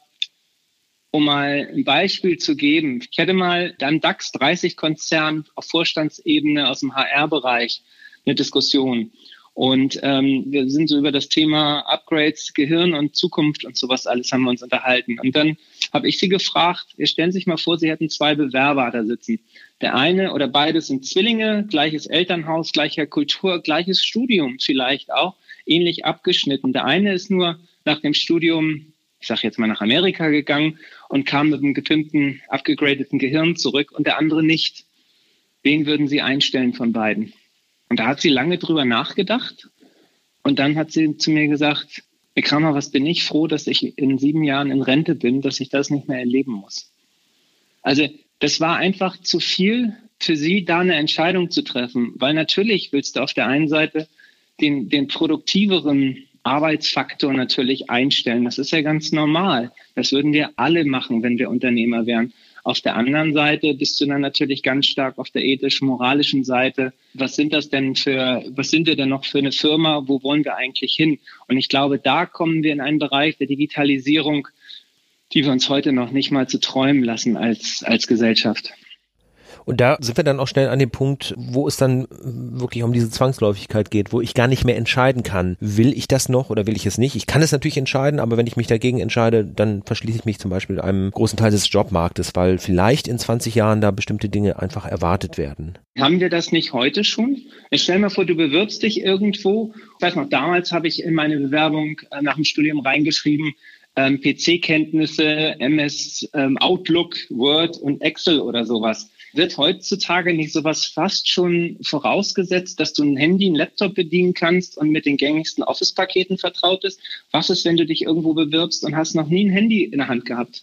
um mal ein Beispiel zu geben, ich hätte mal dann DAX 30 Konzern auf Vorstandsebene aus dem HR-Bereich eine Diskussion. Und ähm, wir sind so über das Thema Upgrades, Gehirn und Zukunft und sowas alles haben wir uns unterhalten. Und dann habe ich sie gefragt, ihr stellen sich mal vor, sie hätten zwei Bewerber da sitzen. Der eine oder beide sind Zwillinge, gleiches Elternhaus, gleicher Kultur, gleiches Studium vielleicht auch, ähnlich abgeschnitten. Der eine ist nur nach dem Studium, ich sage jetzt mal nach Amerika gegangen und kam mit einem gepimpten, abgegradeten Gehirn zurück und der andere nicht. Wen würden Sie einstellen von beiden? Und da hat sie lange drüber nachgedacht. Und dann hat sie zu mir gesagt, Kramer, was bin ich froh, dass ich in sieben Jahren in Rente bin, dass ich das nicht mehr erleben muss. Also das war einfach zu viel für sie, da eine Entscheidung zu treffen. Weil natürlich willst du auf der einen Seite den, den produktiveren Arbeitsfaktor natürlich einstellen. Das ist ja ganz normal. Das würden wir alle machen, wenn wir Unternehmer wären. Auf der anderen Seite bist du dann natürlich ganz stark auf der ethisch-moralischen Seite. Was sind das denn für, was sind wir denn noch für eine Firma? Wo wollen wir eigentlich hin? Und ich glaube, da kommen wir in einen Bereich der Digitalisierung, die wir uns heute noch nicht mal zu träumen lassen als, als Gesellschaft. Und da sind wir dann auch schnell an dem Punkt, wo es dann wirklich um diese Zwangsläufigkeit geht, wo ich gar nicht mehr entscheiden kann, will ich das noch oder will ich es nicht. Ich kann es natürlich entscheiden, aber wenn ich mich dagegen entscheide, dann verschließe ich mich zum Beispiel einem großen Teil des Jobmarktes, weil vielleicht in 20 Jahren da bestimmte Dinge einfach erwartet werden. Haben wir das nicht heute schon? Ich stell mir vor, du bewirbst dich irgendwo. Ich weiß noch, damals habe ich in meine Bewerbung äh, nach dem Studium reingeschrieben, ähm, PC-Kenntnisse, MS ähm, Outlook, Word und Excel oder sowas. Wird heutzutage nicht sowas fast schon vorausgesetzt, dass du ein Handy, ein Laptop bedienen kannst und mit den gängigsten Office-Paketen vertraut ist? Was ist, wenn du dich irgendwo bewirbst und hast noch nie ein Handy in der Hand gehabt?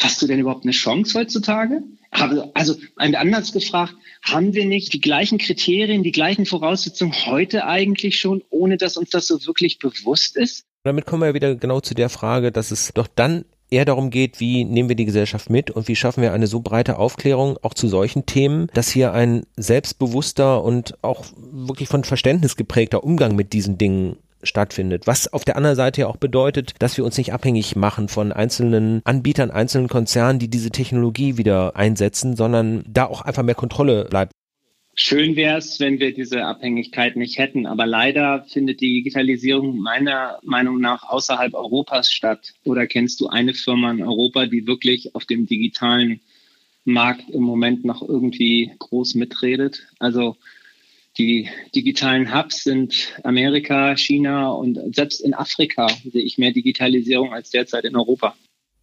Hast du denn überhaupt eine Chance heutzutage? Also anders gefragt, haben wir nicht die gleichen Kriterien, die gleichen Voraussetzungen heute eigentlich schon, ohne dass uns das so wirklich bewusst ist? Damit kommen wir wieder genau zu der Frage, dass es doch dann eher darum geht, wie nehmen wir die Gesellschaft mit und wie schaffen wir eine so breite Aufklärung auch zu solchen Themen, dass hier ein selbstbewusster und auch wirklich von Verständnis geprägter Umgang mit diesen Dingen stattfindet. Was auf der anderen Seite ja auch bedeutet, dass wir uns nicht abhängig machen von einzelnen Anbietern, einzelnen Konzernen, die diese Technologie wieder einsetzen, sondern da auch einfach mehr Kontrolle bleibt. Schön wäre es, wenn wir diese Abhängigkeit nicht hätten. Aber leider findet die Digitalisierung meiner Meinung nach außerhalb Europas statt. Oder kennst du eine Firma in Europa, die wirklich auf dem digitalen Markt im Moment noch irgendwie groß mitredet? Also die digitalen Hubs sind Amerika, China und selbst in Afrika sehe ich mehr Digitalisierung als derzeit in Europa.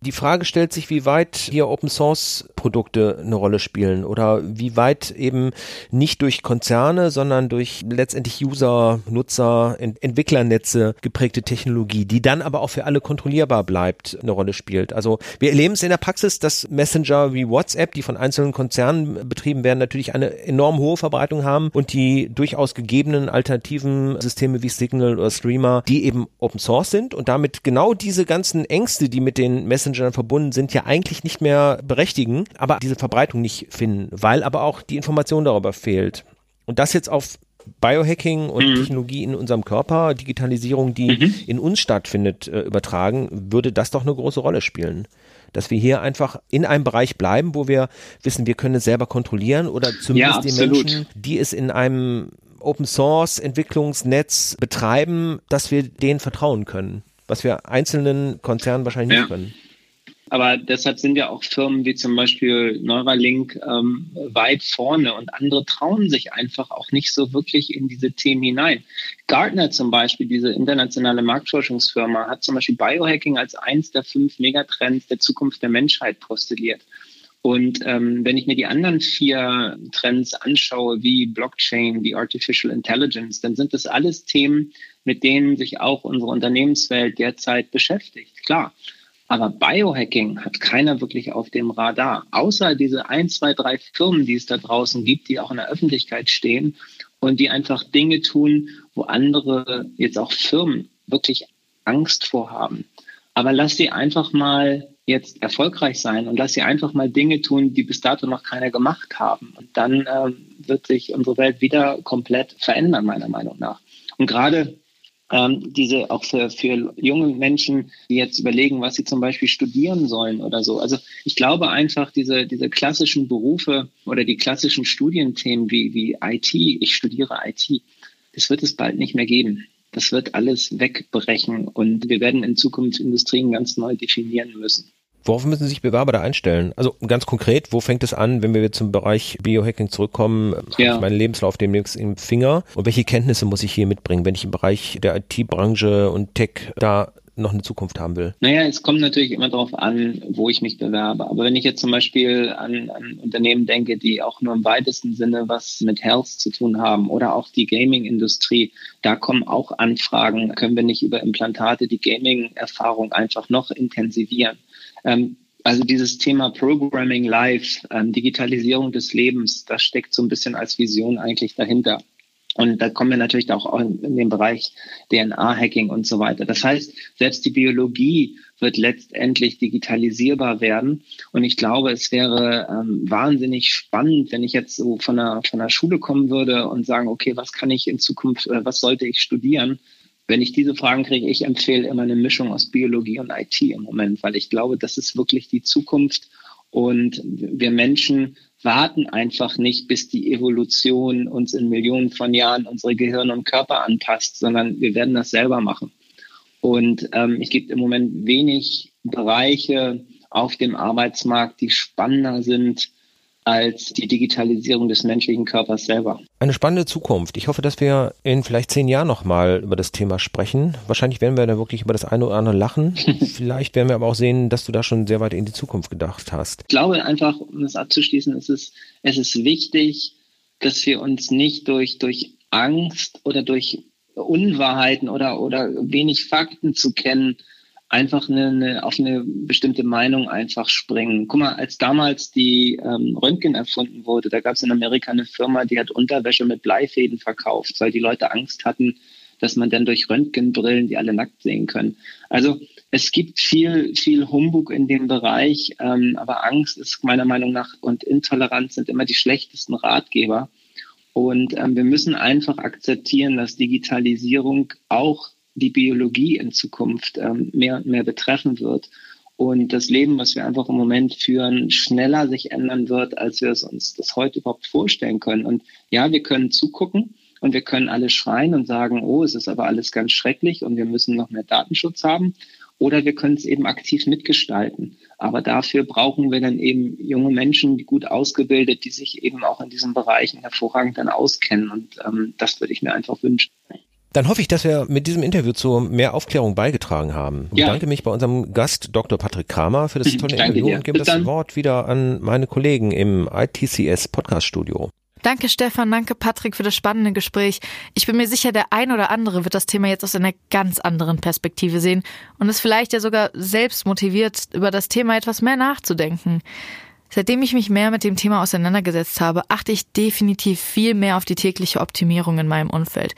Die Frage stellt sich, wie weit hier Open Source Produkte eine Rolle spielen oder wie weit eben nicht durch Konzerne, sondern durch letztendlich User, Nutzer, Ent Entwicklernetze geprägte Technologie, die dann aber auch für alle kontrollierbar bleibt, eine Rolle spielt. Also wir erleben es in der Praxis, dass Messenger wie WhatsApp, die von einzelnen Konzernen betrieben werden, natürlich eine enorm hohe Verbreitung haben und die durchaus gegebenen alternativen Systeme wie Signal oder Streamer, die eben Open Source sind und damit genau diese ganzen Ängste, die mit den Messenger Messengern verbunden sind, ja eigentlich nicht mehr berechtigen, aber diese Verbreitung nicht finden, weil aber auch die Information darüber fehlt. Und das jetzt auf Biohacking und mhm. Technologie in unserem Körper, Digitalisierung, die mhm. in uns stattfindet, äh, übertragen, würde das doch eine große Rolle spielen. Dass wir hier einfach in einem Bereich bleiben, wo wir wissen, wir können es selber kontrollieren oder zumindest ja, die Menschen, die es in einem Open Source Entwicklungsnetz betreiben, dass wir denen vertrauen können, was wir einzelnen Konzernen wahrscheinlich ja. nicht können. Aber deshalb sind ja auch Firmen wie zum Beispiel Neuralink ähm, weit vorne und andere trauen sich einfach auch nicht so wirklich in diese Themen hinein. Gartner zum Beispiel, diese internationale Marktforschungsfirma, hat zum Beispiel Biohacking als eins der fünf Megatrends der Zukunft der Menschheit postuliert. Und ähm, wenn ich mir die anderen vier Trends anschaue, wie Blockchain, wie Artificial Intelligence, dann sind das alles Themen, mit denen sich auch unsere Unternehmenswelt derzeit beschäftigt. Klar, aber Biohacking hat keiner wirklich auf dem Radar, außer diese ein, zwei, drei Firmen, die es da draußen gibt, die auch in der Öffentlichkeit stehen und die einfach Dinge tun, wo andere jetzt auch Firmen wirklich Angst vorhaben. Aber lass sie einfach mal jetzt erfolgreich sein und lass sie einfach mal Dinge tun, die bis dato noch keiner gemacht haben. Und dann ähm, wird sich unsere Welt wieder komplett verändern, meiner Meinung nach. Und gerade ähm, diese auch für, für junge Menschen, die jetzt überlegen, was sie zum Beispiel studieren sollen oder so. Also ich glaube einfach, diese, diese klassischen Berufe oder die klassischen Studienthemen wie, wie IT, ich studiere IT, das wird es bald nicht mehr geben. Das wird alles wegbrechen und wir werden in Zukunft Industrien ganz neu definieren müssen. Worauf müssen sich Bewerber da einstellen? Also ganz konkret, wo fängt es an, wenn wir zum Bereich Biohacking zurückkommen? Ja. Habe ich meinen Lebenslauf demnächst im Finger? Und welche Kenntnisse muss ich hier mitbringen, wenn ich im Bereich der IT-Branche und Tech da noch eine Zukunft haben will? Naja, es kommt natürlich immer darauf an, wo ich mich bewerbe. Aber wenn ich jetzt zum Beispiel an, an Unternehmen denke, die auch nur im weitesten Sinne was mit Health zu tun haben oder auch die Gaming-Industrie, da kommen auch Anfragen, können wir nicht über Implantate die Gaming-Erfahrung einfach noch intensivieren. Ähm, also dieses Thema Programming Live, ähm, Digitalisierung des Lebens, das steckt so ein bisschen als Vision eigentlich dahinter. Und da kommen wir natürlich auch in, in den Bereich DNA-Hacking und so weiter. Das heißt, selbst die Biologie wird letztendlich digitalisierbar werden. Und ich glaube, es wäre ähm, wahnsinnig spannend, wenn ich jetzt so von der, von der Schule kommen würde und sagen, okay, was kann ich in Zukunft, äh, was sollte ich studieren? Wenn ich diese Fragen kriege, ich empfehle immer eine Mischung aus Biologie und IT im Moment, weil ich glaube, das ist wirklich die Zukunft. Und wir Menschen warten einfach nicht, bis die Evolution uns in Millionen von Jahren unsere Gehirn und Körper anpasst, sondern wir werden das selber machen. Und ähm, es gibt im Moment wenig Bereiche auf dem Arbeitsmarkt, die spannender sind als die Digitalisierung des menschlichen Körpers selber. Eine spannende Zukunft. Ich hoffe, dass wir in vielleicht zehn Jahren nochmal über das Thema sprechen. Wahrscheinlich werden wir da wirklich über das eine oder andere lachen. [laughs] vielleicht werden wir aber auch sehen, dass du da schon sehr weit in die Zukunft gedacht hast. Ich glaube einfach, um das abzuschließen, es ist, es ist wichtig, dass wir uns nicht durch, durch Angst oder durch Unwahrheiten oder, oder wenig Fakten zu kennen, einfach eine, eine, auf eine bestimmte Meinung einfach springen. Guck mal, als damals die ähm, Röntgen erfunden wurde, da gab es in Amerika eine Firma, die hat Unterwäsche mit Bleifäden verkauft, weil die Leute Angst hatten, dass man dann durch Röntgenbrillen die alle nackt sehen können. Also es gibt viel, viel Humbug in dem Bereich, ähm, aber Angst ist meiner Meinung nach und Intoleranz sind immer die schlechtesten Ratgeber. Und ähm, wir müssen einfach akzeptieren, dass Digitalisierung auch die Biologie in Zukunft ähm, mehr und mehr betreffen wird und das Leben, was wir einfach im Moment führen, schneller sich ändern wird, als wir es uns das heute überhaupt vorstellen können. Und ja, wir können zugucken und wir können alle schreien und sagen, oh, es ist aber alles ganz schrecklich und wir müssen noch mehr Datenschutz haben. Oder wir können es eben aktiv mitgestalten. Aber dafür brauchen wir dann eben junge Menschen, die gut ausgebildet, die sich eben auch in diesen Bereichen hervorragend dann auskennen. Und ähm, das würde ich mir einfach wünschen. Dann hoffe ich, dass wir mit diesem Interview zu mehr Aufklärung beigetragen haben. Ich ja. bedanke mich bei unserem Gast Dr. Patrick Kramer für das [laughs] tolle Interview dir. und gebe Bis das dann. Wort wieder an meine Kollegen im ITCS Podcast Studio. Danke Stefan, danke Patrick für das spannende Gespräch. Ich bin mir sicher, der ein oder andere wird das Thema jetzt aus einer ganz anderen Perspektive sehen und es vielleicht ja sogar selbst motiviert, über das Thema etwas mehr nachzudenken. Seitdem ich mich mehr mit dem Thema auseinandergesetzt habe, achte ich definitiv viel mehr auf die tägliche Optimierung in meinem Umfeld.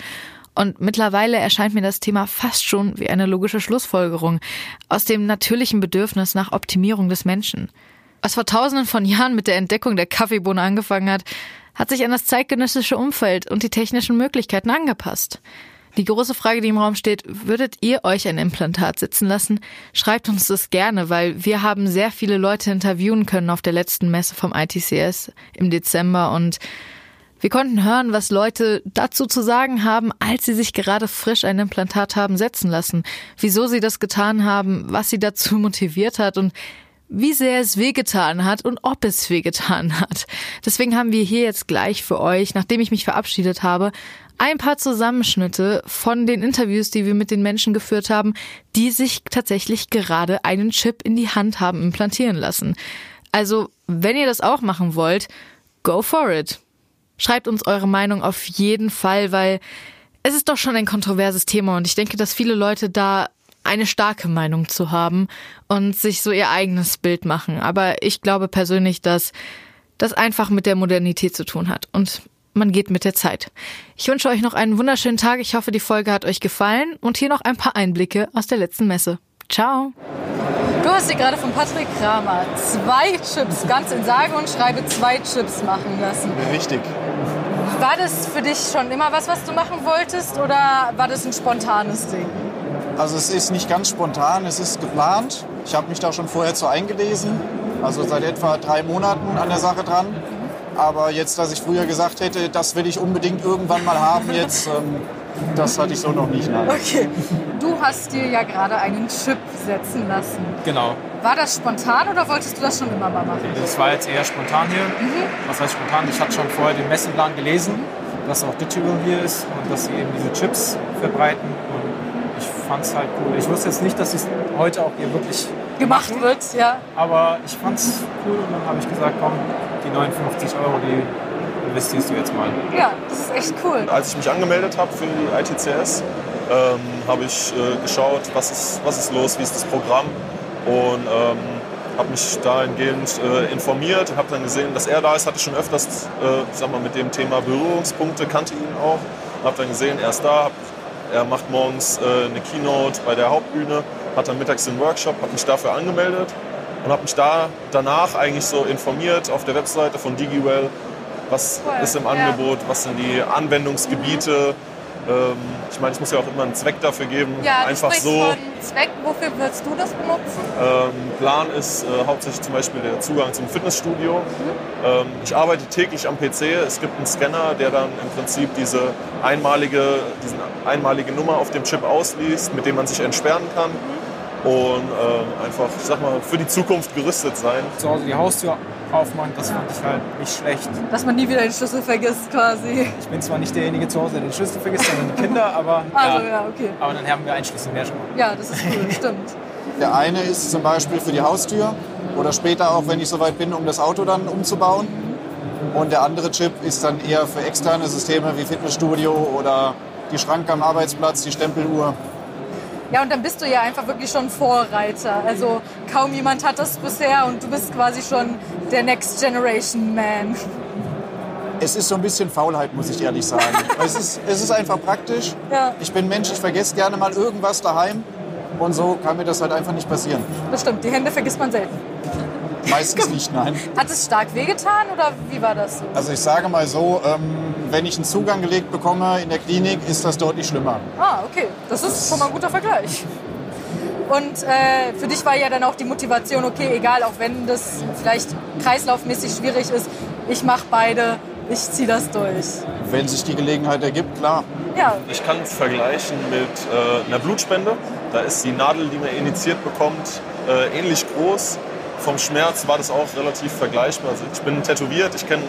Und mittlerweile erscheint mir das Thema fast schon wie eine logische Schlussfolgerung aus dem natürlichen Bedürfnis nach Optimierung des Menschen. Was vor tausenden von Jahren mit der Entdeckung der Kaffeebohne angefangen hat, hat sich an das zeitgenössische Umfeld und die technischen Möglichkeiten angepasst. Die große Frage, die im Raum steht, würdet ihr euch ein Implantat sitzen lassen? Schreibt uns das gerne, weil wir haben sehr viele Leute interviewen können auf der letzten Messe vom ITCS im Dezember und wir konnten hören, was Leute dazu zu sagen haben, als sie sich gerade frisch ein Implantat haben setzen lassen, wieso sie das getan haben, was sie dazu [laughs] motiviert hat und wie sehr es wehgetan hat und ob es wehgetan hat. Deswegen haben wir hier jetzt gleich für euch, nachdem ich mich verabschiedet habe, ein paar Zusammenschnitte von den Interviews, die wir mit den Menschen geführt haben, die sich tatsächlich gerade einen Chip in die Hand haben implantieren lassen. Also, wenn ihr das auch machen wollt, go for it. Schreibt uns eure Meinung auf jeden Fall, weil es ist doch schon ein kontroverses Thema und ich denke, dass viele Leute da eine starke Meinung zu haben und sich so ihr eigenes Bild machen. Aber ich glaube persönlich, dass das einfach mit der Modernität zu tun hat und man geht mit der Zeit. Ich wünsche euch noch einen wunderschönen Tag. Ich hoffe, die Folge hat euch gefallen und hier noch ein paar Einblicke aus der letzten Messe. Ciao. Du hast dir gerade von Patrick Kramer zwei Chips, ganz in sage und schreibe zwei Chips machen lassen. Richtig. War das für dich schon immer was, was du machen wolltest oder war das ein spontanes Ding? Also es ist nicht ganz spontan, es ist geplant. Ich habe mich da schon vorher zu eingelesen, also seit etwa drei Monaten an der Sache dran. Aber jetzt, dass ich früher gesagt hätte, das will ich unbedingt irgendwann mal haben, jetzt ähm, das hatte ich so noch nicht. Nein. Okay. Du hast dir ja gerade einen Chip setzen lassen. Genau. War das spontan oder wolltest du das schon immer mal machen? Das war jetzt eher spontan hier. Mhm. Was heißt spontan? Ich hatte schon vorher den Messenplan gelesen, dass auch Digital hier ist und dass sie eben diese Chips verbreiten. Und ich fand es halt cool. Ich wusste jetzt nicht, dass es heute auch hier wirklich gemacht machen, wird. Ja. Aber ich fand es cool und dann habe ich gesagt, komm, die 59 Euro, die investierst du jetzt mal? Ja, das ist echt cool. Als ich mich angemeldet habe für die ITCS, ähm, habe ich äh, geschaut, was ist, was ist los, wie ist das Programm und ähm, habe mich dahingehend äh, informiert, habe dann gesehen, dass er da ist, hatte schon öfters äh, sag mal, mit dem Thema Berührungspunkte, kannte ihn auch, habe dann gesehen, er ist da, hab, er macht morgens äh, eine Keynote bei der Hauptbühne, hat dann mittags den Workshop, habe mich dafür angemeldet und habe mich da danach eigentlich so informiert auf der Webseite von DigiWell, was cool. ist im ja. Angebot, was sind die Anwendungsgebiete. Ähm, ich meine, es muss ja auch immer einen Zweck dafür geben. Ja, Einfach so. Von Zweck, wofür würdest du das benutzen? Ähm, Plan ist äh, hauptsächlich zum Beispiel der Zugang zum Fitnessstudio. Mhm. Ähm, ich arbeite täglich am PC. Es gibt einen Scanner, der dann im Prinzip diese einmalige, diesen einmalige Nummer auf dem Chip ausliest, mit dem man sich entsperren kann. Mhm und äh, einfach, ich sag mal, für die Zukunft gerüstet sein. Zu Hause die Haustür aufmachen, das fand ich halt nicht schlecht. Dass man nie wieder den Schlüssel vergisst quasi. Ich bin zwar nicht derjenige zu Hause, der den Schlüssel vergisst, sondern die Kinder, aber, [laughs] also, ja, ja, okay. aber dann haben wir einen Schlüssel mehr schon mal. Ja, das ist cool, [laughs] stimmt. Der eine ist zum Beispiel für die Haustür oder später auch, wenn ich soweit bin, um das Auto dann umzubauen. Und der andere Chip ist dann eher für externe Systeme wie Fitnessstudio oder die Schranke am Arbeitsplatz, die Stempeluhr. Ja, und dann bist du ja einfach wirklich schon Vorreiter. Also kaum jemand hat das bisher und du bist quasi schon der Next Generation Man. Es ist so ein bisschen Faulheit, muss ich ehrlich sagen. [laughs] es, ist, es ist einfach praktisch. Ja. Ich bin Mensch, ich vergesse gerne mal irgendwas daheim. Und so kann mir das halt einfach nicht passieren. Das stimmt, die Hände vergisst man selten. Meistens nicht, nein. Hat es stark wehgetan oder wie war das so? Also ich sage mal so, ähm, wenn ich einen Zugang gelegt bekomme in der Klinik, ist das deutlich schlimmer. Ah, okay. Das ist schon mal ein guter Vergleich. Und äh, für dich war ja dann auch die Motivation, okay, egal, auch wenn das vielleicht kreislaufmäßig schwierig ist, ich mache beide, ich ziehe das durch. Wenn sich die Gelegenheit ergibt, klar. Ja, Ich kann es vergleichen mit äh, einer Blutspende. Da ist die Nadel, die man initiiert bekommt, äh, ähnlich groß. Vom Schmerz war das auch relativ vergleichbar. Also ich bin tätowiert, ich kenne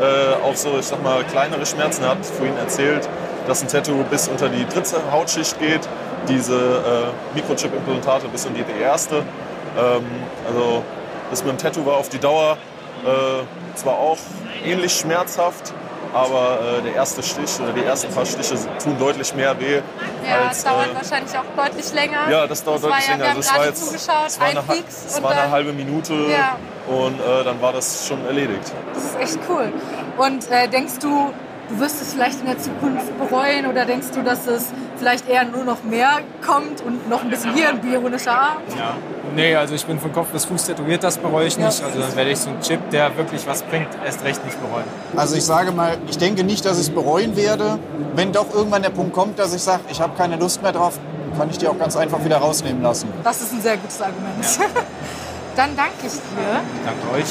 äh, auch so, ich sag mal, kleinere Schmerzen. Er hat vorhin erzählt, dass ein Tattoo bis unter die dritte Hautschicht geht. Diese äh, Mikrochip-Implantate bis unter die erste. Ähm, also das mit dem Tattoo war auf die Dauer äh, zwar auch ähnlich schmerzhaft, aber äh, der erste Stich oder die ersten paar Stiche tun deutlich mehr weh. ja als, es dauert äh, wahrscheinlich auch deutlich länger. ja, das dauert war deutlich ja, länger. Also es war jetzt zugeschaut, es war, eine, es war eine halbe Minute Ja. und äh, dann war das schon erledigt. Das ist echt cool. Und äh, denkst du, du wirst es vielleicht in der Zukunft bereuen oder denkst du, dass es vielleicht eher nur noch mehr kommt und noch ein bisschen hier ein bionischer Arm? Ja. Nee, also ich bin von Kopf bis Fuß tätowiert, das bereue ich nicht. Also dann werde ich so einen Chip, der wirklich was bringt, erst recht nicht bereuen. Also ich sage mal, ich denke nicht, dass ich es bereuen werde. Wenn doch irgendwann der Punkt kommt, dass ich sage, ich habe keine Lust mehr drauf, kann ich die auch ganz einfach wieder rausnehmen lassen. Das ist ein sehr gutes Argument. [laughs] Dann danke ich dir. Danke euch.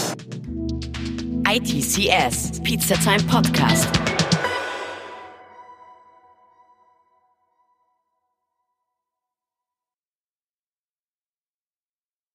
ITCS, Pizza Time Podcast.